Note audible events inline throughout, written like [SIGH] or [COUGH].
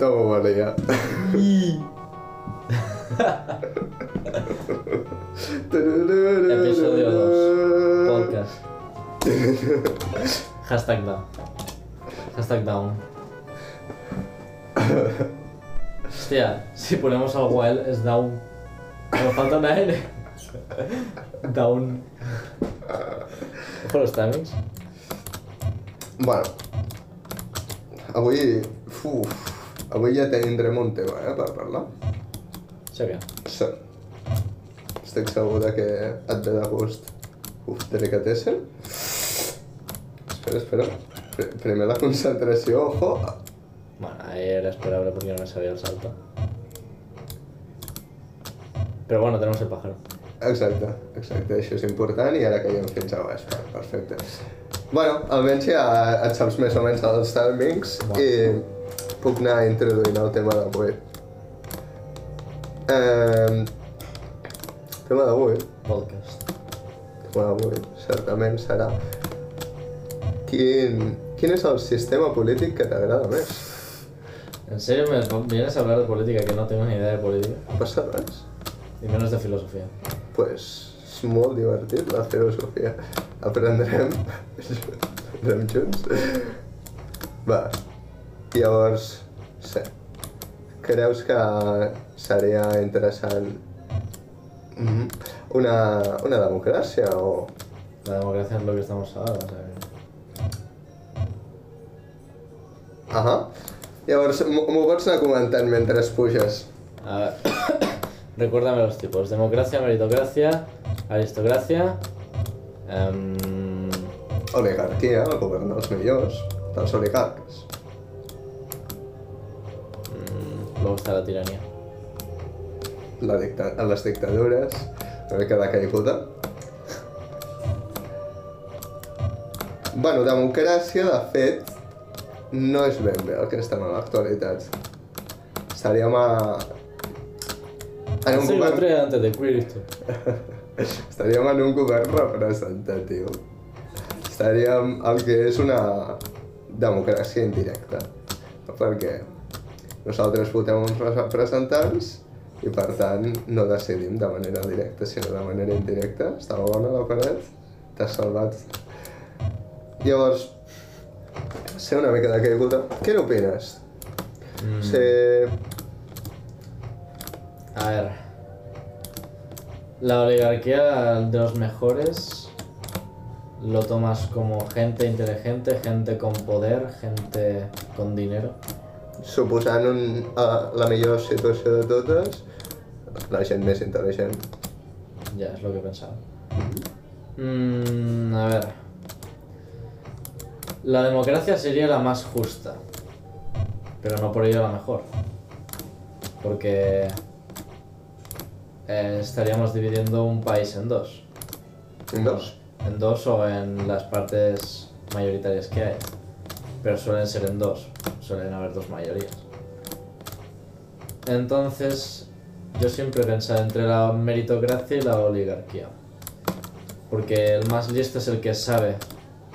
Tothom ho volia. Episodio 2. Podcast. Hashtag down. Hashtag down. Hostia, si ponemos algo a él es down. Pero falta una N. Down. Ojo los timings. Bueno, avui... Uf, avui ja tindrem un tema, eh, per parlar. Què? Sí. Estic segur de que et ve de gust. Uf, delicatessen. Espera, espera. Pr- Primer la concentració, ojo. Bueno, era esperable porque no me sabía el salto. Pero bueno, tenemos el pájaro. Exacte, exacte, això és important i ara caiem fins a baix, per- perfecte. Bueno, almenys ja et saps més o menys els timings Va. i puc anar introduint el tema d'avui. Eh, tema d'avui, Podcast. tema d'avui, certament serà quin, quin és el sistema polític que t'agrada més? ¿En serio me vienes a hablar de política que no tengo ni idea de política? No passa res? Y menos de filosofía. pues, és molt divertit la filosofia. Aprendrem, [LAUGHS] aprendrem junts. Va, llavors. Creus que seria interessant mhm, una, una democràcia o... La democracia es lo que estamos ahora, o sea que- Ahà. Llavors, m'ho pots anar comentant mentre puges. A ver, [COUGHS] recuérdame los tipos. Democracia, meritocracia, aristocracia... em, Oligarquia, el govern dels millors, dels oligarques. Luego está la tiranía. La dicta les dictadures, una mica de caiguda. Bueno, democràcia, de fet, no és ben bé el que estem a l'actualitat. Estaríem a... En un Sí, govern... antes de Cristo. [LAUGHS] Estaríem en un govern representatiu. Estaríem el que és una democràcia indirecta. Perquè nosaltres votem uns representants i per tant no decidim de manera directa, sinó de manera indirecta. Estava bona la paret? T'has salvat. Llavors, sé una mica de caiguda. Què n'opines? Mm. A ver. La oligarquía de los mejores lo tomas como gente inteligente, gente con poder, gente con dinero. Suposant un, la millor situació de totes, la gent més intel·ligent. Ya, es lo que pensaba. Mm, a ver. La democracia sería la más justa, pero no por ello la mejor. Porque eh, estaríamos dividiendo un país en dos. Dos. En dos o en las partes mayoritarias que hay. Pero suelen ser en dos. Suelen haber dos mayorías. Entonces, yo siempre he pensado entre la meritocracia y la oligarquía. Porque el más listo es el que sabe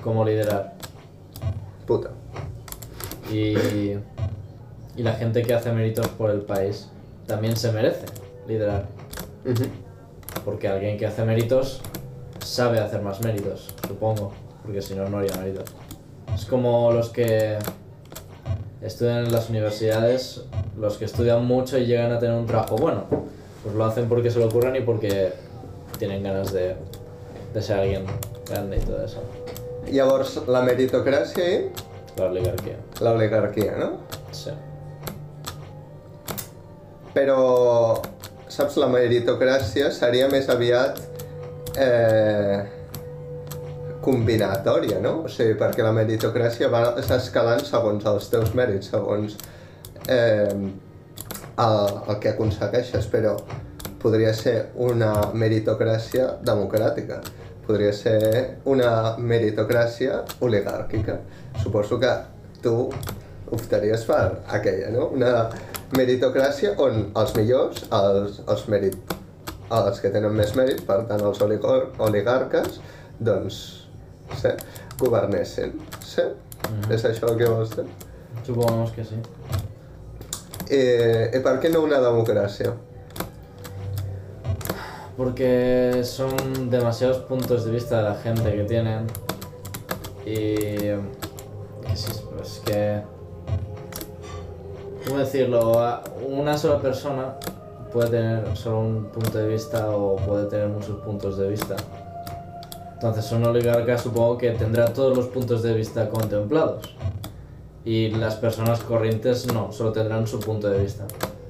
cómo liderar. Puta. Y, y la gente que hace méritos por el país también se merece liderar. Porque alguien que hace méritos sabe hacer más méritos, supongo. Porque si no, no haría méritos. Es como los que estudian en las universidades, los que estudian mucho y llegan a tener un trabajo bueno. Pues lo hacen porque se lo ocurren y porque tienen ganas de, de ser alguien grande y todo eso. Llavors, la meritocràcia i La oligarquía. l'oligarquia, no? Sí. Però, saps, la meritocràcia seria més aviat eh, combinatòria, no? O sigui, perquè la meritocràcia va escalant segons els teus mèrits, segons eh, el, el que aconsegueixes, però podria ser una meritocràcia democràtica, podria ser una meritocràcia oligàrquica. Suposo que tu optaries per aquella, no? Una meritocràcia on els millors, els, els, merit, els que tenen més mèrit, per tant els oligarques, doncs, sí, governessin. Sí? Mhm. És això el que vols dir? Supongamos que sí. Eh, per què no una democràcia? Porque son demasiados puntos de vista de la gente que tienen. Y. que sí, pues que. ¿Cómo decirlo? Una sola persona puede tener solo un punto de vista o puede tener muchos puntos de vista. Entonces, un oligarca supongo que tendrá todos los puntos de vista contemplados. Y las personas corrientes no, solo tendrán su punto de vista.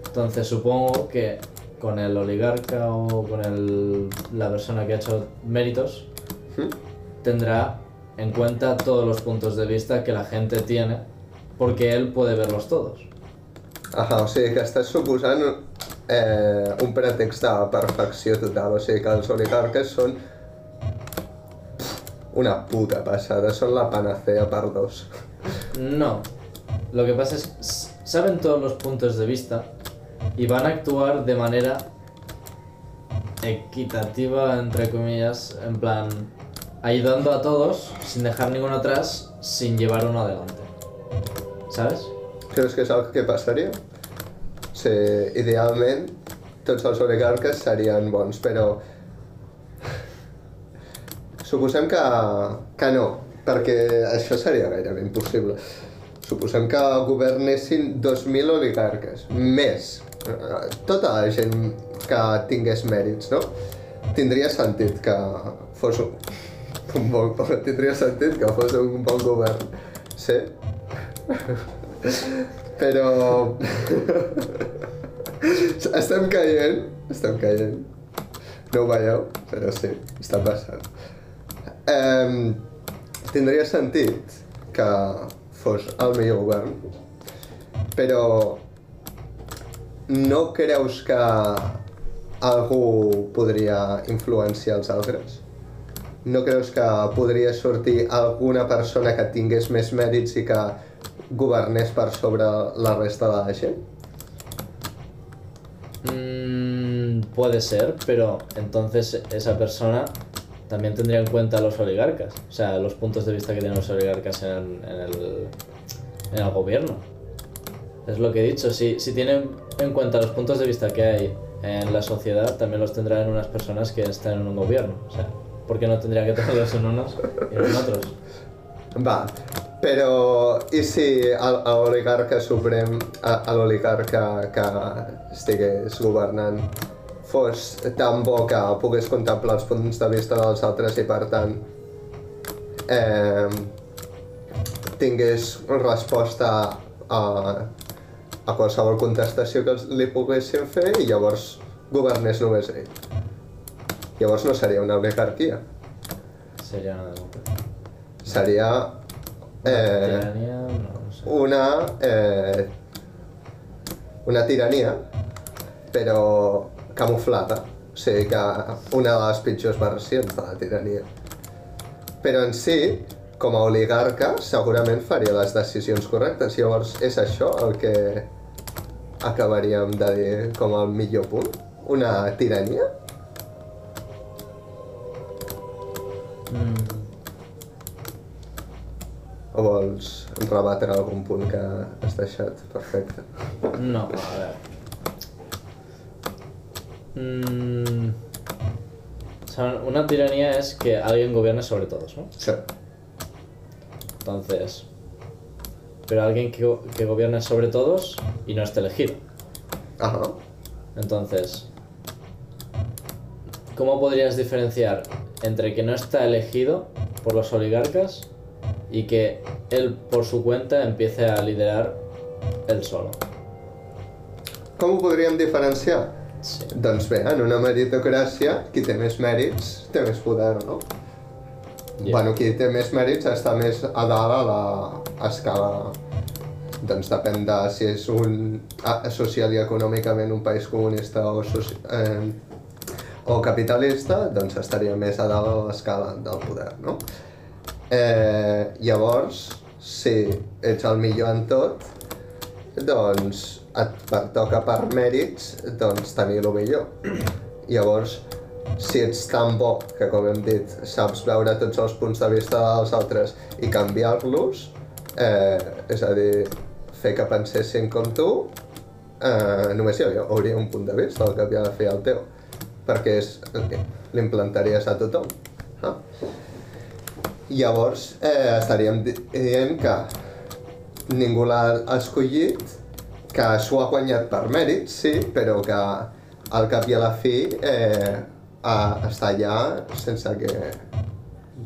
Entonces, supongo que con el oligarca o con el- la persona que ha hecho méritos, ¿Mm? tendrá en cuenta todos los puntos de vista que la gente tiene, porque él puede verlos todos. Ahà, o sigui que estàs suposant eh, un pretext de perfecció total, o sigui que els oligarques són una puta passada, són la panacea per dos. No. Lo que pasa es saben todos los puntos de vista y van a actuar de manera equitativa, entre comillas, en plan, ayudando a todos sin dejar ninguno atrás, sin llevar uno adelante. ¿Sabes? Creus que és el que passaria? O sigui, idealment, tots els oligarques serien bons, però... Suposem que, que no, perquè això seria gairebé impossible. Suposem que governessin 2.000 oligarques, més. Eh, Tota la gent que tingués mèrits, no? Tindria sentit que fos un, un bon... Tindria sentit que fos un bon govern. Sí? Però... [LAUGHS] estem caient, estem caient. No ho veieu, però sí, està passant. Um, tindria sentit que fos el millor govern, però no creus que algú podria influenciar els altres? No creus que podria sortir alguna persona que tingués més mèrits i que governés per sobre la resta de la gent? Mm, puede ser, pero entonces esa persona también tendría en cuenta a los oligarcas, o sea, los puntos de vista que tienen los oligarcas en, en el, en el gobierno. Es lo que he dicho, si, si tienen en cuenta los puntos de vista que hay en la sociedad, también los tendrá en unas personas que están en un gobierno. O sea, ¿por qué no tendría que tenerlos en unos y en otros? Va, però i si el- l'oligarca suprem, a, a l'oligarca que estigués governant fos tan bo que pogués contemplar els punts de vista dels altres i per tant eh, tingués resposta a, a qualsevol contestació que li poguessin fer i llavors governés només ell. Llavors no seria una oligarquia, Sería una democracia. seria eh, Tiranía, no, no sé. una, eh, una tirania, però camuflada. O sigui que una de les pitjors versions de la tirania. Però en si, com a oligarca, segurament faria les decisions correctes. Llavors, és això el que acabaríem de dir com el millor punt? Una tirania? Mm, O vols rebatre algun punt que has deixat? Perfecte. No, a ver. Mm, o sea, una tiranía es que alguien gobierne sobre todos, ¿no? Sí. Entonces. Pero alguien que, go- que gobierne sobre todos y no esté elegido. Ahà. Entonces. ¿Cómo podrías diferenciar entre que no está elegido por los oligarcas y que él por su cuenta empiece a liderar él solo? Com ho podríem diferenciar? Sí. Doncs bé, en una meritocràcia, qui té més mèrits té més poder, no? Ja. Bueno, qui té més mèrits està més a dalt a la escala... Doncs depèn de si és un social i econòmicament un país comunista o, soci... eh, o capitalista, doncs estaria més a dalt a l'escala del poder, no? Eh, llavors, si ets el millor en tot, doncs et pertoca per mèrits doncs, tenir el millor. [CLEARS THROAT] Llavors, si ets tan bo que, com hem dit, saps veure tots els punts de vista dels altres i canviar-los, eh, és a dir, fer que pensessin com tu, eh, només hi hauria, hauria un punt de vista al cap i a fi el teu, perquè és, l'implantaries a tothom. Ah. Llavors eh, estaríem di- dient que ningú l'ha escollit, que s'ho ha guanyat per mèrit, sí, però que al cap i a la fi eh, a, està allà sense que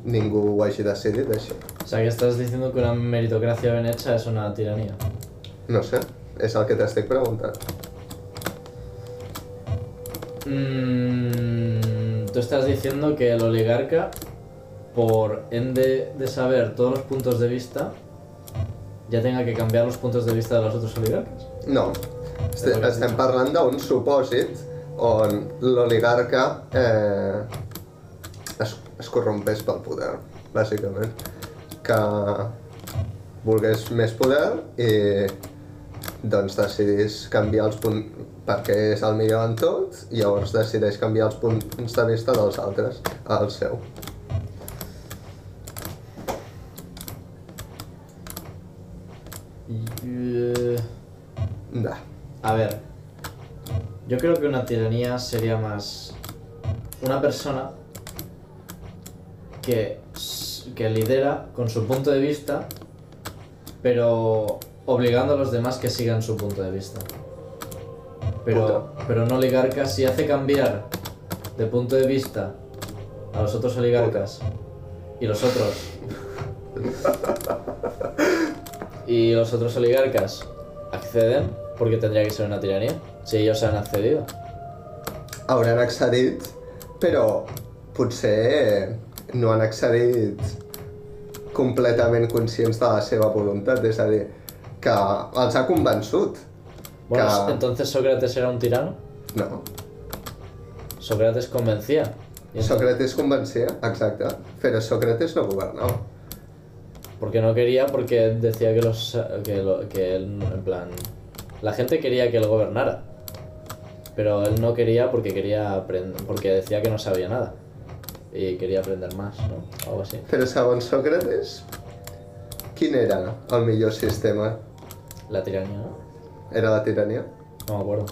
ningú ho hagi decidit així. O sea, que estás diciendo que una meritocracia bien hecha es una tiranía. No sé, és el que t'estic preguntant. Mm, tú estás diciendo que el oligarca, por ende de saber todos los puntos de vista, ya tenga que cambiar los puntos de vista de los otros oligarcas. No, Este, estem parlant d'un supòsit on l'oligarca eh, es, es corrompés pel poder, bàsicament. Que volgués més poder i doncs decidís canviar els punts perquè és el millor en tot i llavors decideix canviar els punts de vista dels altres al seu. Da. A ver, yo creo que una tiranía sería más una persona que, que lidera con su punto de vista, pero obligando a los demás que sigan su punto de vista. Pero, pero un oligarca si hace cambiar de punto de vista a los otros oligarcas y los otros [LAUGHS] y los otros oligarcas acceden? Porque tendría que ser una tiranía si ellos han accedido. Hauran accedit, però potser no han accedit completament conscients de la seva voluntat, és a dir, que els ha convençut. bueno que... entonces Sócrates era un tirano. No, Sócrates entonces- Sócrates convencia, exacte, però Sócrates no governava. Porque no quería porque decía que los que, lo- que él en plan la gente quería que él gobernara. Pero él no quería porque quería aprender porque decía que no sabía nada. Y quería aprender más no algo así. Però segons Sócrates, quin era el millor sistema? la tiranía no Era la tirania? no me acuerdo.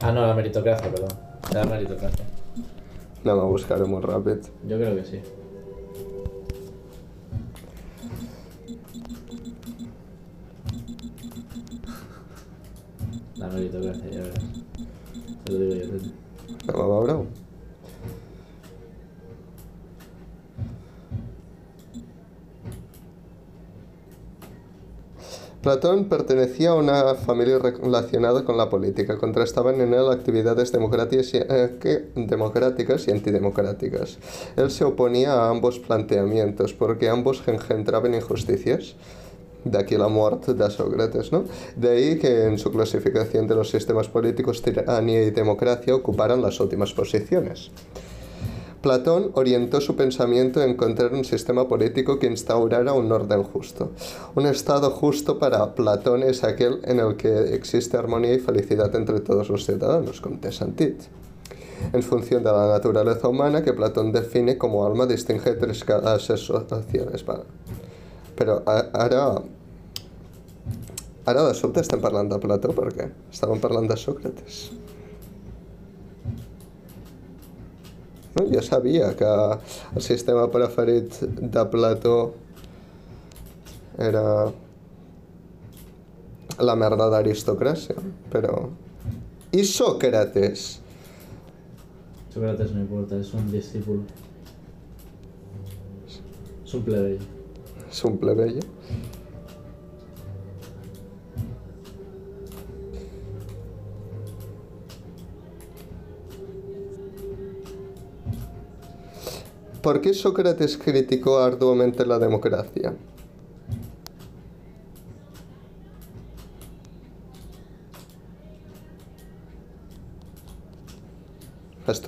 Ah no la meritocracia perdón. La meritocracia. Anem a buscar-ho molt ràpid. yo creo que sí La ya verás. Te lo digo yo. Veure-ho. Platón pertenecía a una familia relacionada con la política. Contrastaban en él actividades democráticas y, eh, que- democráticas y antidemocráticas. Él se oponía a ambos planteamientos porque ambos engendraban injusticias. De aquí la muerte de Sócrates, ¿no? De ahí que en su clasificación de los sistemas políticos, tiranía y democracia ocuparan las últimas posiciones. Platón orientó su pensamiento a encontrar un sistema político que instaurara un orden justo. Un estado justo para Platón es aquel en el que existe armonía y felicidad entre todos los ciudadanos, com té sentit. En función de la naturaleza humana que Platón define como alma, distingue tres clases sociales. Vale. Però ara... Ara de sobte estem parlant de Plató, per què? Estàvem parlant de Sòcrates. No? Jo sabia que el sistema preferit de Plató era la merda d'aristocràcia, però... I Sòcrates? Sócrates no importa, es un discípulo. Es un plebeyo. És un plebeia? ¿Por qué Sócrates criticó arduamente la democracia? Has.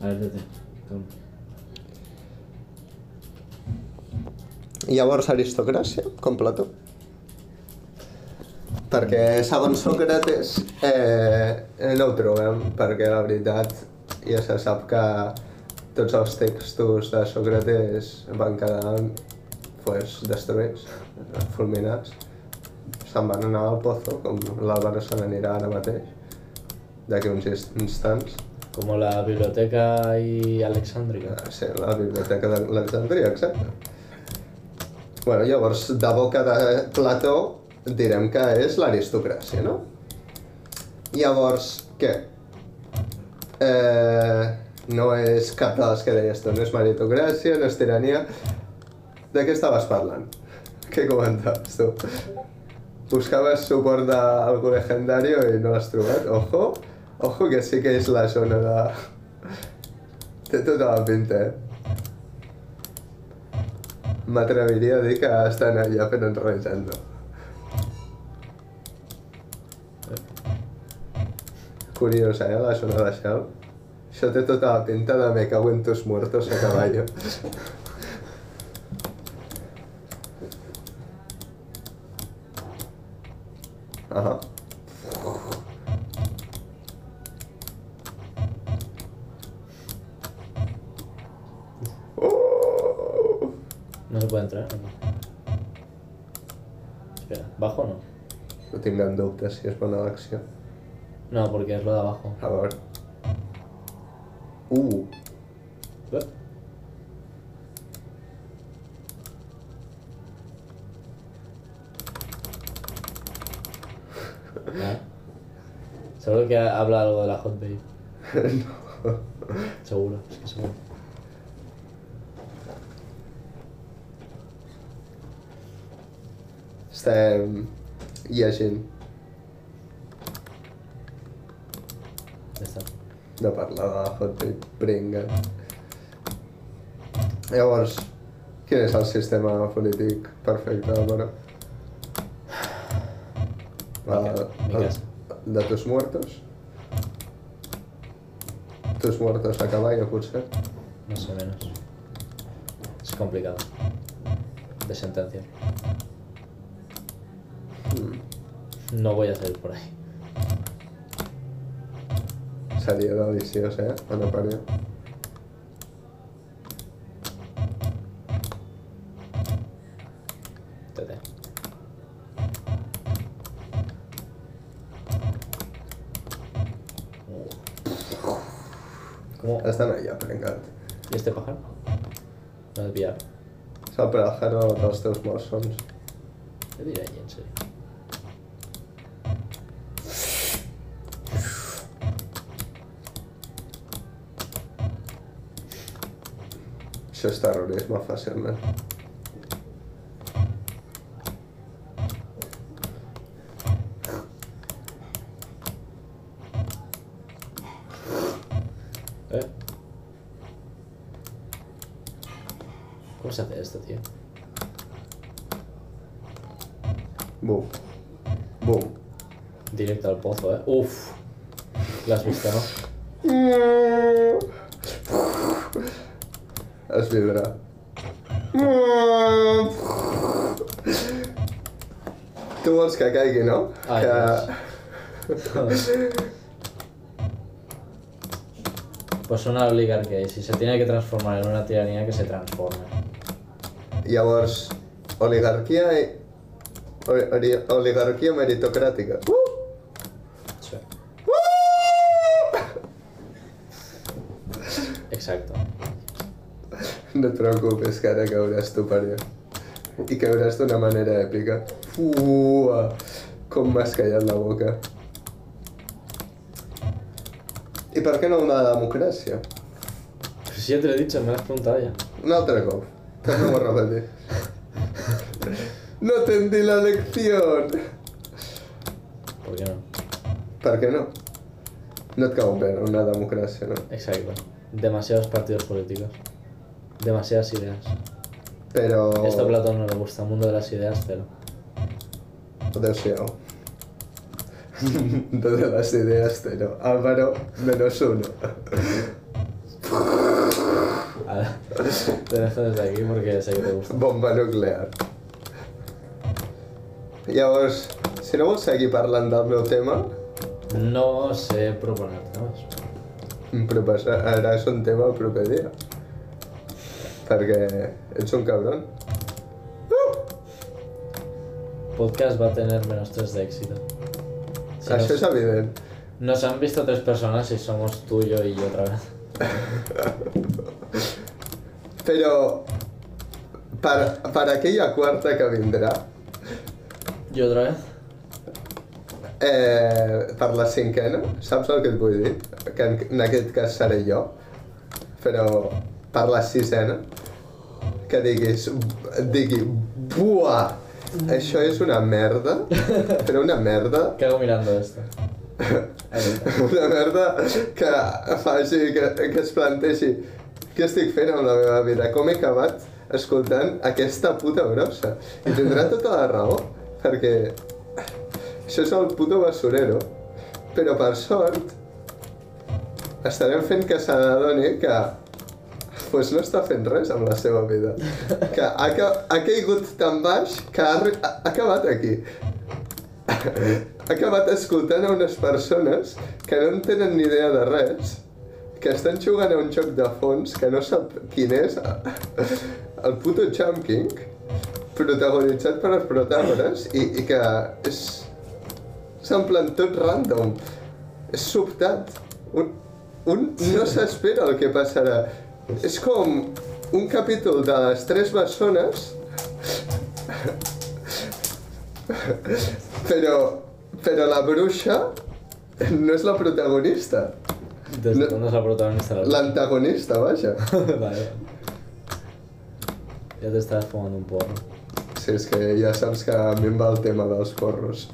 A ver, Tete. calma. Llavors, aristocràcia, com Plató. Perquè, segons Sòcrates, eh, no ho trobem, perquè la veritat ja se sap que tots els textos de Sòcrates van quedar pues, destruïts, fulminats. Se'n van anar al pozo, com l'Àlvaro se n'anirà ara mateix, d'aquí uns inst- instants. Como la biblioteca y Alexandria. Sí, la biblioteca d'Alexandria, exacte. Bueno, llavors, de boca de Plató, direm que és l'aristocràcia, no? Llavors, què? Eh, no és cap de les que deies tu, no és meritocràcia, no és tirania... De què estaves parlant? [LAUGHS] Què comentaves tu? Buscaves suport d'algú legendario i no l'has trobat? Ojo, ojo que sí que és la zona de... Té tota la pinta, eh? M'atreviria a dir que estan allà fent enrejant-no. Curiosa, eh, la zona de Shell. Això té tota la pinta de me cago en tus muertos a caballo. Ajá. No se puede entrar. Espera, ¿bajo o no? No tinc en dubte si és bona l'acció. No, porque es lo de abajo. A veure. Uh, Eh, [LAUGHS] Nada. Seguro que habla algo de la hot babe. [LAUGHS] no. Seguro, es que seguro. Estem llegint Ya está. de parlar de la Hot Babe Pringa. Llavors, quin és el sistema polític perfecte, mi casa. de tus muertos? Tus muertos a caballo, potser? Más o menos. Es complicado. De sentencia. No voy a salir por ahí. Salida de Odiseo, ¿eh? Bueno, parió. Esta no hay ya, pero ¿Y este pájaro? No es pillar. O sea, pero pájaro, los teus morts són... Jo diria llençoll. Això és terrorisme, fàcilment. ¿Eh? ¿Cómo se hace esto, tío? Bum. Bum. Directo al pozo, ¿eh? Uf. ¿Lo has visto, no? [LAUGHS] Es vibra. Tu vols que caigui, no? Ai, que... Pues una oligarquía y si se tiene que transformar en una tiranía que se transforme. Llavors, oligarquia i... ori- ori- Oligarquia meritocràtica. Uh! Sí. Exacto. No et preocupis, que ara cauràs tu per allà. I cauràs d'una manera èpica. Ua! Com m'has callat la boca. I per què no una democràcia? Pues si ya te lo he dicho, me lo has preguntado ya. Un altre cop. Tornem a repetir. No entendí la lección. ¿Por qué no? Per què no? No et cau bé una democràcia, no? Exacto. Demasiados partidos políticos. Demasiadas ideas. Però... Esto a Platón no le gusta, el mundo de las ideas, pero... Adéu-siau. [LAUGHS] De las ideas, pero Álvaro menos uno. [LAUGHS] Ahora, te dejo desde aquí porque sé que te gusta. Bomba nuclear. Llavors, si no vols seguir parlant del meu tema, No sé proponerte más. em proposaràs un tema el proper dia. Perquè ets un cabron. Podcast va a tener menos 3 de éxito. Si Això nos, és evident. nos han visto tres personas y somos tú, yo y yo otra vez. Però per, per aquella quarta que vindrà, ¿Y otra vez? eh, per la cinquena, saps el que et vull dir? Que en, en aquest cas seré jo, però per la sisena, que diguis, digui, buah, això és una merda, però una merda [LAUGHS] ¿Qué hago mirando esto? [LAUGHS] Una merda que faci, que, que es plantegi què estic fent amb la meva vida, com he acabat escoltant aquesta puta brossa. I tindrà tota la raó, perquè això és el puto basurero, però per sort estarem fent que se n'adoni que pues no està fent res amb la seva vida. Que ha, ha caigut tan baix que ha, ha, ha acabat aquí. Ha acabat escoltant a unes persones que no en tenen ni idea de res, que estan jugant a un joc de fons que no sap quin és, el puto Jump King, protagonitzat per els protàgones, i, i que és... En plan tot random. És sobtat. Un, un no s'espera el que passarà. És com un capítol de les tres bessones però, però la bruixa no és la protagonista, ¿Desde No. cuándo es la protagonista l'antagonista, vaja. [LAUGHS] Vale. Ya te estás fumando un porro. Sí, és que ja saps que a mi em va el tema dels porros.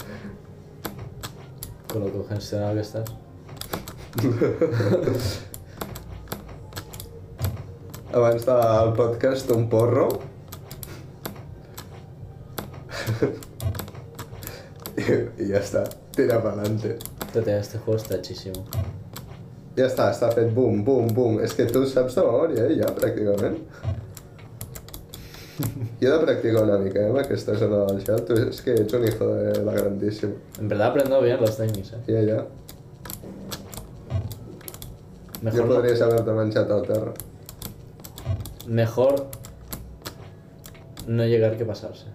Con lo congestionado que estás. [LAUGHS] Abans del podcast, un porro. I, I ja està, tira pa'lante. Tete, este juego está hechísimo. Ja està, està fet bum, bum, bum. És que tu saps de memòria, eh, ja, pràcticament. Jo he de practicar una mica, eh, amb aquesta zona del gel. Tu és que ets un hijo de la grandíssima. En verdad aprendo bien los técnicos, eh. Ja, ja. Mejor, jo no- podries haver-te menjat al terra. Mejor no llegar que pasarse.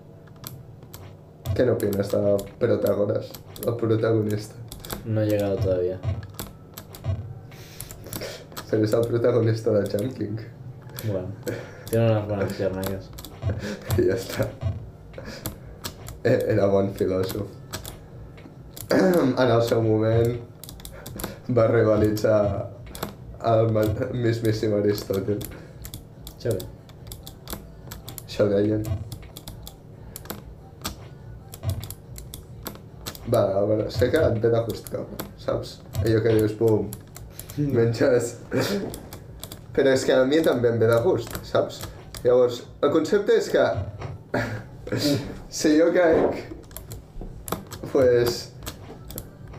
Què n'opines de Protagoras, el protagonista? No he llegado todavía. Però és el protagonista de King. Bueno, tiene unas buenas piernas. I ja està. Eh, Era bon filòsof. [CLEARS THROAT] En el seu moment va rivalitzar el mismíssim Aristòtil. Chévere. Això deien. Va, a veure, sé que et ve de gust cap, saps? Allò que dius, bum, menges... Però és que a mi també em ve de gust, saps? Llavors, el concepte és que... [LAUGHS] si jo caic... Pues...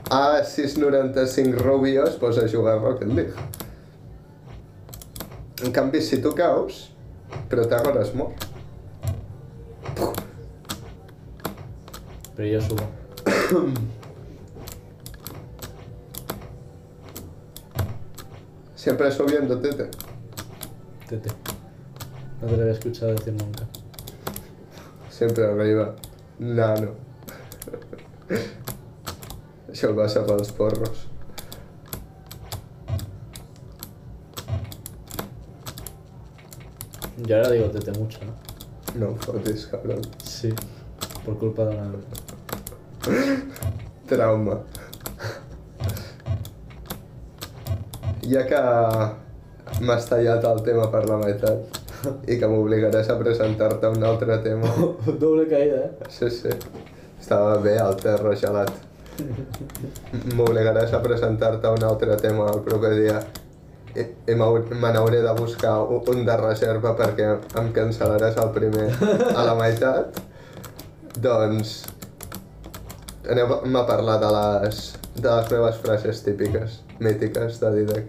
A 6.95 Rubio es posa a jugar a Rocket League. En canvi, si tu caus, Protagoras mor. Pero yo subo. [COUGHS] Siempre subiendo, tete. Tete. No te lo había escuchado decir nunca. Sempre arriba. Nano. Això el passa pels porros. Yo ahora digo tete mucho, ¿no? No em fotis, cabron. Sí. Por culpa de una... Trauma. Ja que m'has tallat el tema per la meitat i que m'obligaràs a presentar-te un altre tema. [LAUGHS] Doble caída, ¿eh? Sí, sí. Estava bé el terra gelat. M'obligaràs a presentar-te un altre tema el proper dia. I m'hau- me n'hauré de buscar un de reserva perquè em cancel·laràs el primer a la meitat. Doncs anem a parlar de les, de les meves frases típiques, mítiques de Didac.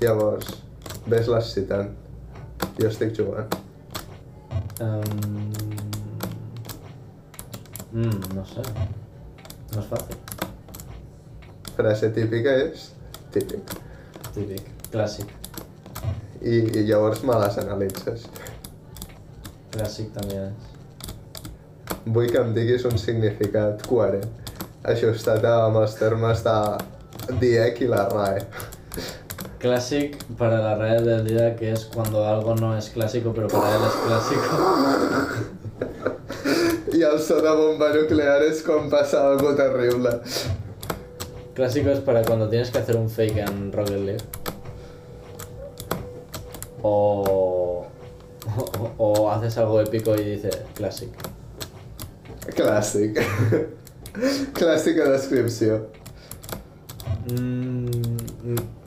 Llavors, ves-les citant. Jo estic jugant. Em, mm, no sé. No es fácil. Frase típica és típic. Típic, clàssic. I, i llavors me les analitzes. Clàssic també és. Vull que em diguis un significat coherent, ajustat amb els termes de DIEC i la RAE. Clásic para la RAE del día que es cuando algo no es clásico pero para él es clásico. I el so de bomba nuclear és quan passa algo terrible. Clásico es para cuando tienes que hacer un fake en Rocket League. O, o, o haces algo épico y dice clásic. Clàssic. Clàssica [LAUGHS] descripció. Mm,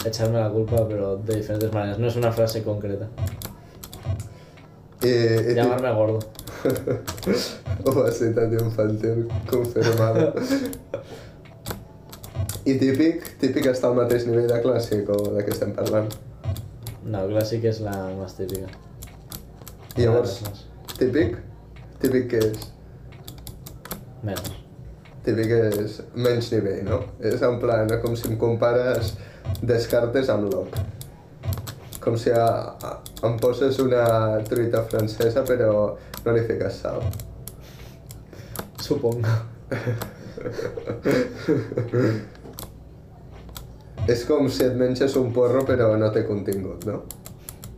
echarme la culpa, pero de diferentes maneras. No es una frase concreta. I, i Llamarme gordo. [LAUGHS] Obesitat infantil confirmada. [LAUGHS] I típic, típic està al mateix nivell de clàssic o de què estem parlant? No, clásic es la más típica. I llavors, típic? Típic què és? Menos. Típic és menys nivell, no? És en plan, com si em compares Descartes amb Locke. Com si a, a, em poses una truita francesa però no li fiques sal. Supongo. [LAUGHS] És com si et menges un porro però no té contingut, no?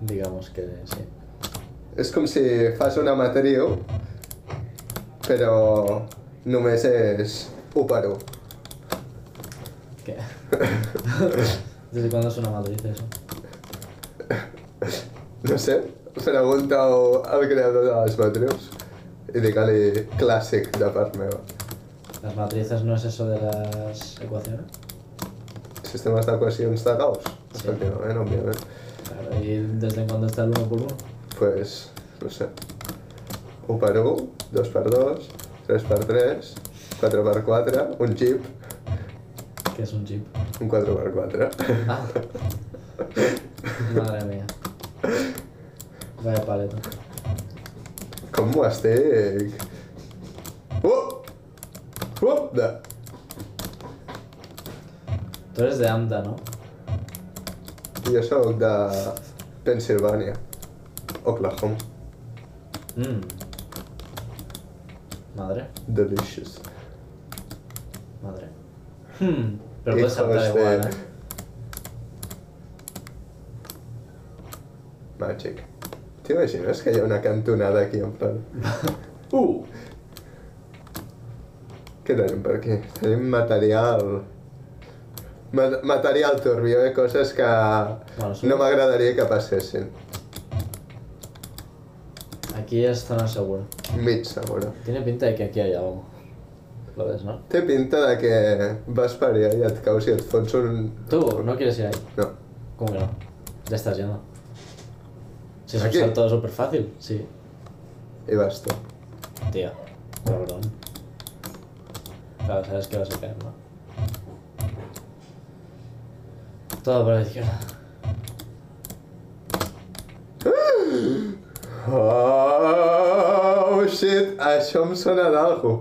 Digamos que sí. És com si fas una matriu però només és 1 per 1. ¿Qué? ¿Desde cuándo es una matriz eso? No sé, pregunta-ho al creador de les matrius i digue-li clàssic de part meva. ¿Las matrices no es eso de las ecuaciones? Sistemes d'equacions de Gauss, Sí. efectivament, òbviament. Claro, ¿y desde cuándo está el 1 por 1? Pues, no sé, 1 per 1, 2 per 2, 3 per 3, 4 per 4, un jeep, Que es un chip. un 4 per 4. Ah. Madre mía. Vaya paleta. Com m'ho estic? Uh! Uh! De... Tú eres de AMDA, ¿no? Jo sóc de Pensilvània, Oklahoma. Mmm. Madre, Delicious. madre. Hmm. Pero puedes saltar de- igual, ¿eh? Magic. T'imagines que hi ha una cantonada aquí en plan... [LAUGHS] Uh. Què tenim per aquí? Tenim material... Ma material turbio, eh? Coses que Bueno, sí. no m'agradaria que passessin. Aquí es zona segura. Mig segura. Tiene pinta de que aquí hay algo. Lo ves, ¿no? Té pinta de que vas per allà i et caus i et fots un... Tú, ¿no quieres ir ahí? No. ¿Cómo que no? Ya estás yendo. Si es un salto súper fácil, sí. I vas tu. Tío, cabrón. Claro, sabes que vas a caer, ¿no? Todo por la izquierda. Oh, shit! Això em sona d'algú.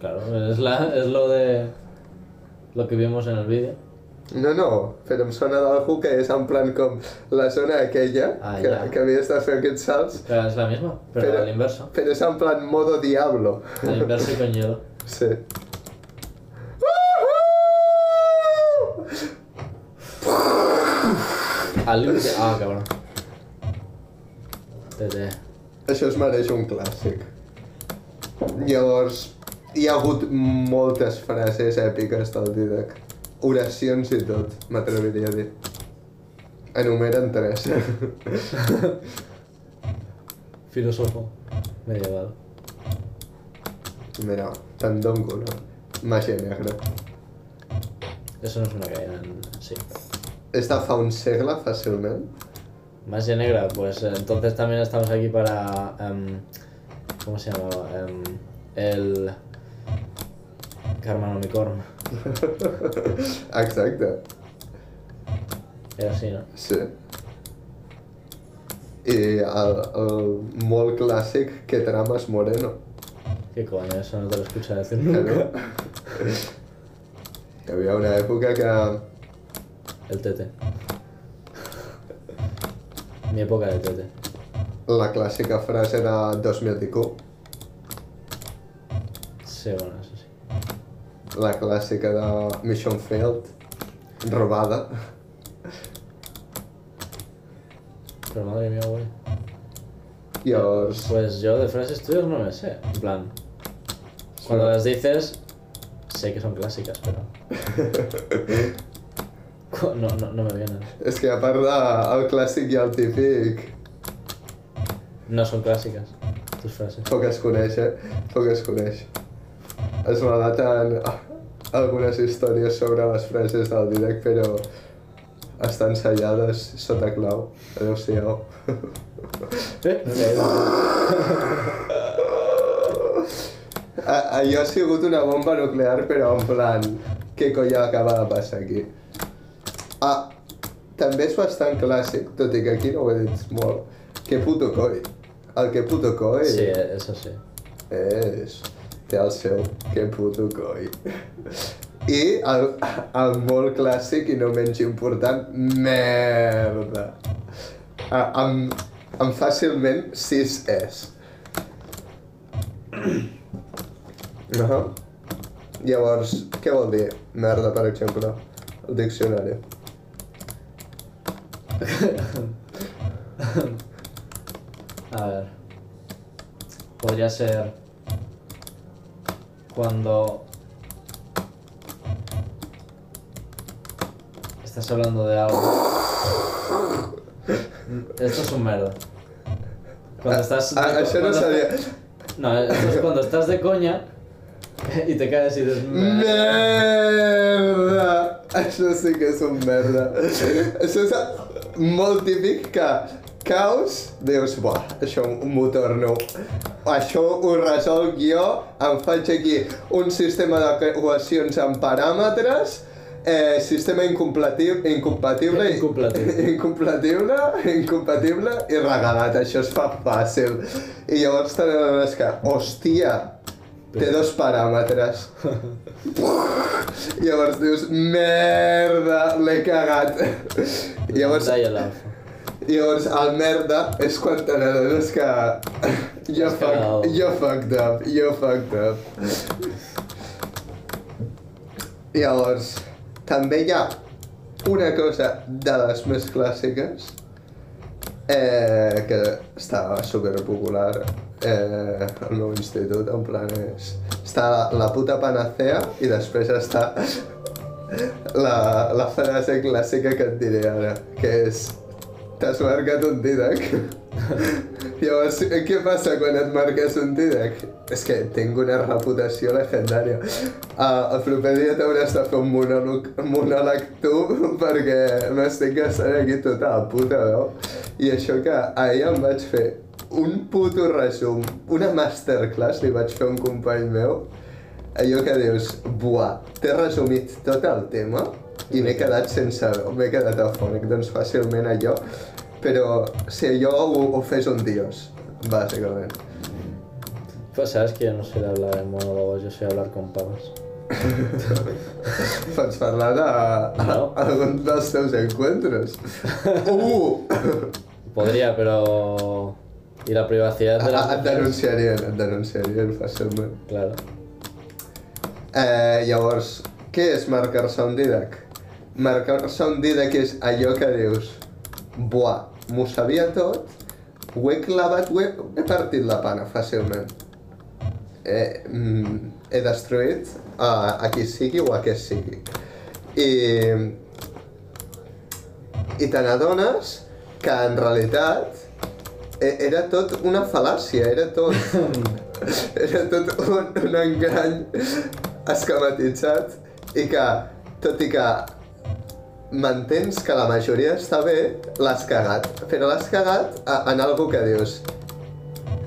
Claro, es, la, es lo de. Lo que vimos en el vídeo. No, no, però em sona d'algú que és en plan com la zona aquella, Ah, que, ja. que havies de fer aquests salts, es la misma, pero, Pero- al inverso. però és en plan modo diablo. Al inverso y con hielo. [LAUGHS] Sí. Al límite. Ah, cabrón. Tete. Això es mereix un clàssic. Llavors, hi ha hagut moltes frases èpiques del Didac. Oracions i tot, m'atreviria a dir. Enumeren tres. [LAUGHS] Filósofo medieval. Mira, Tandongo, no? Màgia negra. Eso no es una caída en sí. És de fa un segle, fàcilment. Magia negra, pues entonces también estamos aquí para. em, ¿Cómo se llamaba? Em, el. Carmanomicorn. [LAUGHS] Exacte, Era así, ¿no? sí. I el, el molt clàssic que trames Moreno. ¿Qué coño? Eso no te lo escuché decir Que nunca. no? [LAUGHS] Hi havia una època que El tete. Mi época de tete. La clàssica frase de 2000 Sí, bueno, eso sí. La clàssica de Mission Failed. Robada. Pero madre mía, güey. Llavors... Pues yo de frases tuyas no me sé. En plan, cuando las dices, sé que son clásicas, pero. [LAUGHS] No, no, no me vienen. És que a part del clàssic i el típic, No son clásicas tus frases. poc es coneix, eh? Poc es coneix. Es relaten algunes històries sobre les frases del Didac, però estan sellades sota clau. Adéu-siau. Eh? Allò ha sigut una bomba nuclear, però en plan, què coi acaba de passar aquí? També és bastant clàssic, tot i que aquí no ho he dit molt. Que puto coi. El que puto coi Sí, eso sí. és... té el seu que puto coi. I el, el molt clàssic i no menys important, merda. Ah, amb, amb fàcilment 6 és. Uh -huh. Llavors, què vol dir merda, per exemple? El diccionari. A ver. Podría ser. Cuando. Estás hablando de algo. Esto es un merda. Cuando estás. Ah, això no cuando- sabia. No, esto es cuando estás de coña y te caes y dices. Merda! Això sí que és un merda. És molt típic que caus, dius, buah, això m'ho torno. Això ho resolc jo, em faig aquí un sistema d'equacions en paràmetres, eh, sistema incompatible, incompatible, Incompatible. [LAUGHS] incompatible, incompatible i regalat, això es fa fàcil. I llavors te n'adones que, hòstia, té dos paràmetres. Llavors dius, merda, l'he cagat. Llavors, y el alfa. llavors el merda és quan te n'adones que jo, fuck, jo fucked up, jo fucked up. Llavors, també hi ha una cosa de les més clàssiques eh, que estava super popular eh, al meu institut, en plan és... Està la puta panacea i després està la, la frase clàssica que et diré ara, que és T'has marcat un Didac? [LAUGHS] Llavors, què passa quan et marques un Didac? És que tinc una reputació legendària. Uh, el proper dia t'hauràs de fer un monòleg, monòleg tu [LAUGHS] perquè m'estic gastant aquí tota la puta veu. I això que ahir em vaig fer un puto resum, una masterclass li vaig fer a un company meu, allò que dius, buah, t'he resumit tot el tema i m'he quedat sense veu, m'he quedat afònic, doncs fàcilment allò, però si allò ho, ho fes un dios, bàsicament. Pues sabes que no de hablar en monólogos, yo sé hablar con pavas. [LAUGHS] Pots parlar de No. algun dels teus encuentros. Uh! Podría, pero. Y la privacidad de las Et mujeres? denunciarien, et denunciarien fàcilment. Claro. Eh, llavors, què és marcar-se un Didac? Marcar-se un Didac és allò que dius Buah, m'ho sabia tot, ho he clavat, ho he, he partit la pana fàcilment. Eh, mm, he destruït a, a qui sigui o a què sigui. I, i te n'adones que en realitat era tot una fal·làcia, era tot... [LAUGHS] era tot un, un engany esquematitzat i que, tot i que mantens que la majoria està bé, l'has cagat. Però l'has cagat a- en algo que dius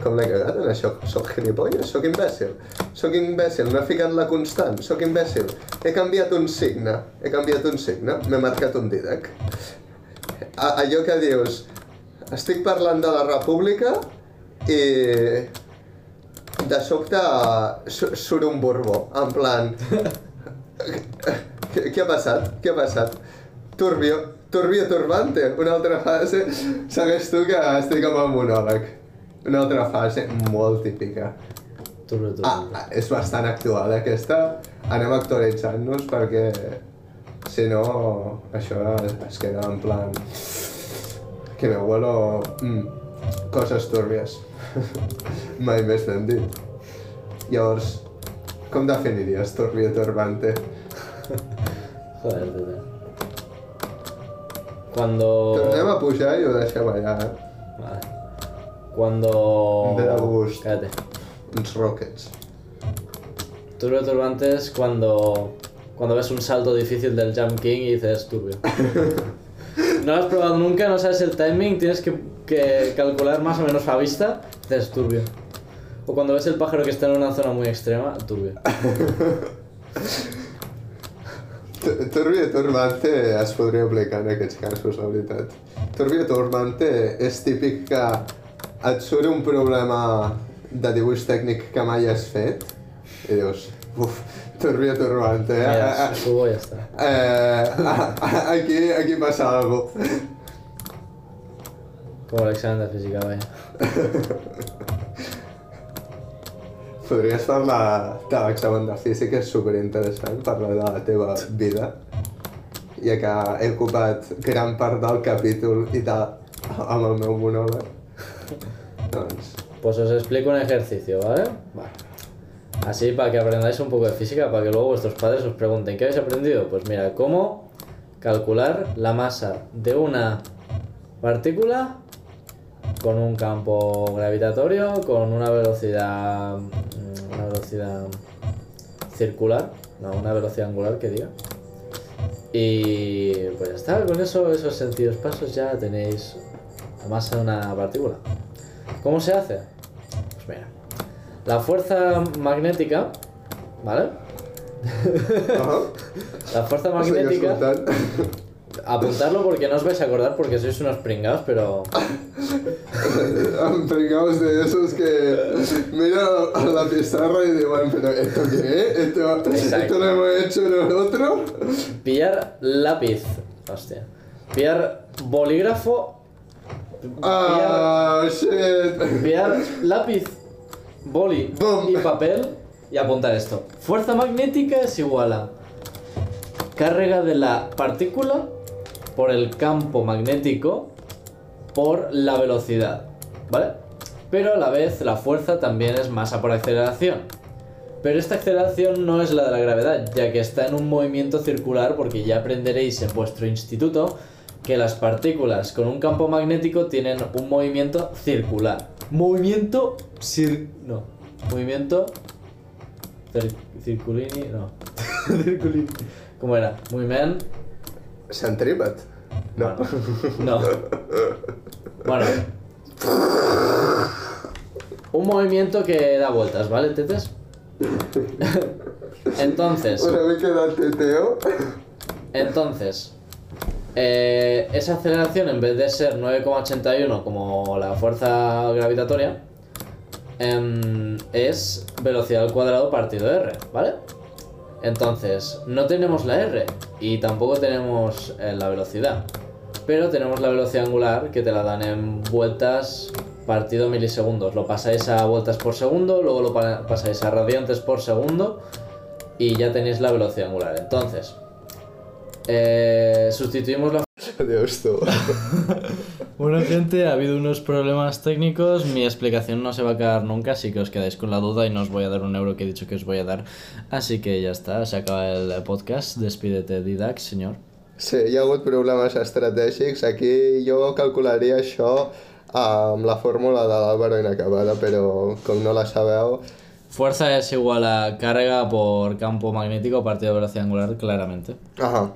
com l'he cagat en això? Soc gilipolles? Soc imbècil? Soc imbècil? No he ficat la constant? Soc imbècil? He canviat un signe? He canviat un signe? M'he marcat un dídac? A allò que dius, estic parlant de la república i de sobte su- surt un borbó, en plan... què, què ha passat? Què ha passat? Turbio, turbio turbante, una altra fase. Segueix tu que estic amb el monòleg. Una altra fase molt típica. Turbio, turbio. Ah, ah, és bastant actual aquesta. Anem actualitzant-nos perquè si no això es queda en plan que me huelo mm, coses túrbies. [LAUGHS] Mai més ben dit. Llavors, com definiries turbio turbante? [LAUGHS] Joder, tete. Cuando... Tornem a pujar i ho deixem allà, eh? Vale. Cuando... De gust. Cállate. Uns rockets. Turbio turbante es cuando, cuando ves un salto difícil del Jump King y dices turbio. [LAUGHS] No lo has probado nunca, no sabes el timing, tienes que, que calcular más o menos a vista, dices turbio. O cuando ves el pájaro que está en una zona muy extrema, turbio. [LAUGHS] Tu- Turbio turbante es podria aplicar en aquests casos, la veritat. Turbio turbante és típic que et surt un problema de dibuix tècnic que mai has fet i dius, uf, turbio turbante, eh? Mira, Eh, subo y ya está. eh, aquí, aquí passa algo. Como el examen de física, vaya. Podries parlar de l'examen de física, és superinteressant, parlar de la teva vida, ja que he ocupat gran part del capítol i tal amb el meu monòleg. Doncs, Pues os explico un ejercicio, ¿vale? Vale. Así para que aprendáis un poco de física, para que luego vuestros padres os pregunten, ¿qué habéis aprendido? Pues mira, cómo calcular la masa de una partícula con un campo gravitatorio, con una velocidad, mm, una velocidad circular, no, una velocidad angular que diga. Y pues ya está, con eso, esos sencillos pasos ya tenéis la masa de una partícula. ¿Cómo se hace? Pues mira, la fuerza magnética, ¿vale? Ajá. La fuerza magnética, apuntarlo porque no os vais a acordar porque sois unos pringados, pero [LAUGHS] pringaos de esos que miran a la pizarra y digan, pero ¿esto qué es? ¿Esto. ¿Esto lo hemos hecho nosotros? pillar lápiz, hostia, pillar bolígrafo, pillar, Ah, shit. pillar lápiz, boli y papel y apuntar esto. Fuerza magnética es igual a carga de la partícula por el campo magnético por la velocidad, ¿vale? Pero a la vez la fuerza también es masa por aceleración. Pero esta aceleración no es la de la gravedad, ya que está en un movimiento circular porque ya aprenderéis en vuestro instituto que las partículas con un campo magnético tienen un movimiento circular. Movimiento cir... no. Movimiento cir- circulini, no. [LAUGHS] circulini. ¿Cómo era? Moviment Centrípet. No. no. Bueno. Un movimiento que da vueltas, ¿vale, tetes? [LAUGHS] Entonces, Una mica de teteo. entonces, eh, esa aceleración en vez de ser 9,81 como la fuerza gravitatoria, em, es velocidad al cuadrado partido R, ¿vale? Entonces, no tenemos la R y tampoco tenemos eh, la velocidad, pero tenemos la velocidad angular que te la dan en vueltas partido milisegundos. Lo pasáis a vueltas por segundo, luego lo pa- pasáis a radiantes por segundo y ya tenéis la velocidad angular. Entonces, eh, sustituimos la [LAUGHS] Adiós, tu. [LAUGHS] Bueno, gente, ha habido unos problemas técnicos. Mi explicación no se va a quedar nunca, así que os quedáis con la duda y no os voy a dar un euro que he dicho que os voy a dar. Así que ya está, se acaba el podcast. Despídete, Didac, señor. Sí, hi ha hagut problemes estratègics. Aquí jo calcularia això amb la fórmula de l'Álvaro inacabada, però com no la sabeu, Fuerza es igual a carga por campo magnético partido de velocidad angular, claramente. Ajá.